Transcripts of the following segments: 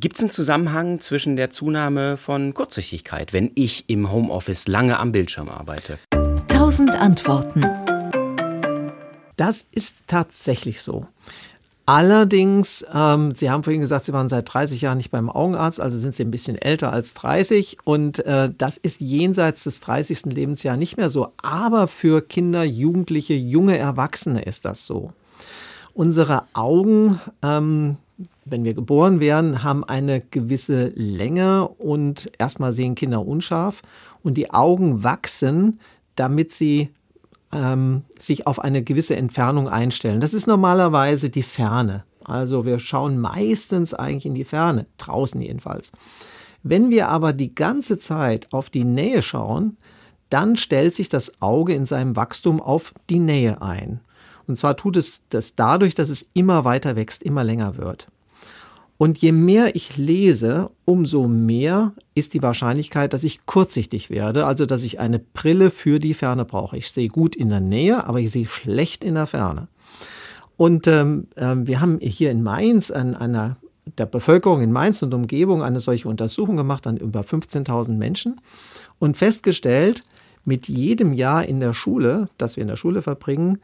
Gibt es einen Zusammenhang zwischen der Zunahme von Kurzsichtigkeit, wenn ich im Homeoffice lange am Bildschirm arbeite? Tausend Antworten. Das ist tatsächlich so. Allerdings, ähm, Sie haben vorhin gesagt, Sie waren seit 30 Jahren nicht beim Augenarzt, also sind Sie ein bisschen älter als 30 und äh, das ist jenseits des 30. Lebensjahres nicht mehr so. Aber für Kinder, Jugendliche, junge Erwachsene ist das so. Unsere Augen, ähm, wenn wir geboren werden, haben eine gewisse Länge und erstmal sehen Kinder unscharf und die Augen wachsen, damit sie ähm, sich auf eine gewisse Entfernung einstellen. Das ist normalerweise die Ferne. Also wir schauen meistens eigentlich in die Ferne, draußen jedenfalls. Wenn wir aber die ganze Zeit auf die Nähe schauen, dann stellt sich das Auge in seinem Wachstum auf die Nähe ein. Und zwar tut es das dadurch, dass es immer weiter wächst, immer länger wird. Und je mehr ich lese, umso mehr ist die Wahrscheinlichkeit, dass ich kurzsichtig werde, also dass ich eine Brille für die Ferne brauche. Ich sehe gut in der Nähe, aber ich sehe schlecht in der Ferne. Und ähm, äh, wir haben hier in Mainz an einer der Bevölkerung in Mainz und Umgebung eine solche Untersuchung gemacht an über 15.000 Menschen und festgestellt, mit jedem Jahr in der Schule, das wir in der Schule verbringen,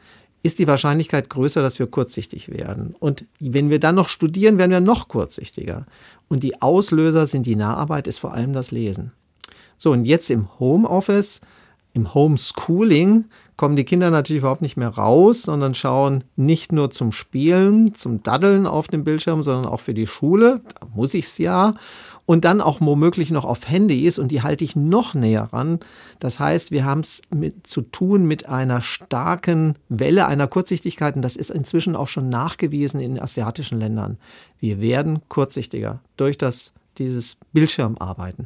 ist die Wahrscheinlichkeit größer, dass wir kurzsichtig werden. Und wenn wir dann noch studieren, werden wir noch kurzsichtiger. Und die Auslöser sind die Naharbeit, ist vor allem das Lesen. So, und jetzt im Homeoffice, im Homeschooling, kommen die Kinder natürlich überhaupt nicht mehr raus, sondern schauen nicht nur zum Spielen, zum Daddeln auf dem Bildschirm, sondern auch für die Schule. Da muss ich es ja und dann auch womöglich noch auf Handys und die halte ich noch näher ran. Das heißt, wir haben es zu tun mit einer starken Welle einer Kurzsichtigkeit und das ist inzwischen auch schon nachgewiesen in asiatischen Ländern. Wir werden kurzsichtiger durch das, dieses Bildschirmarbeiten.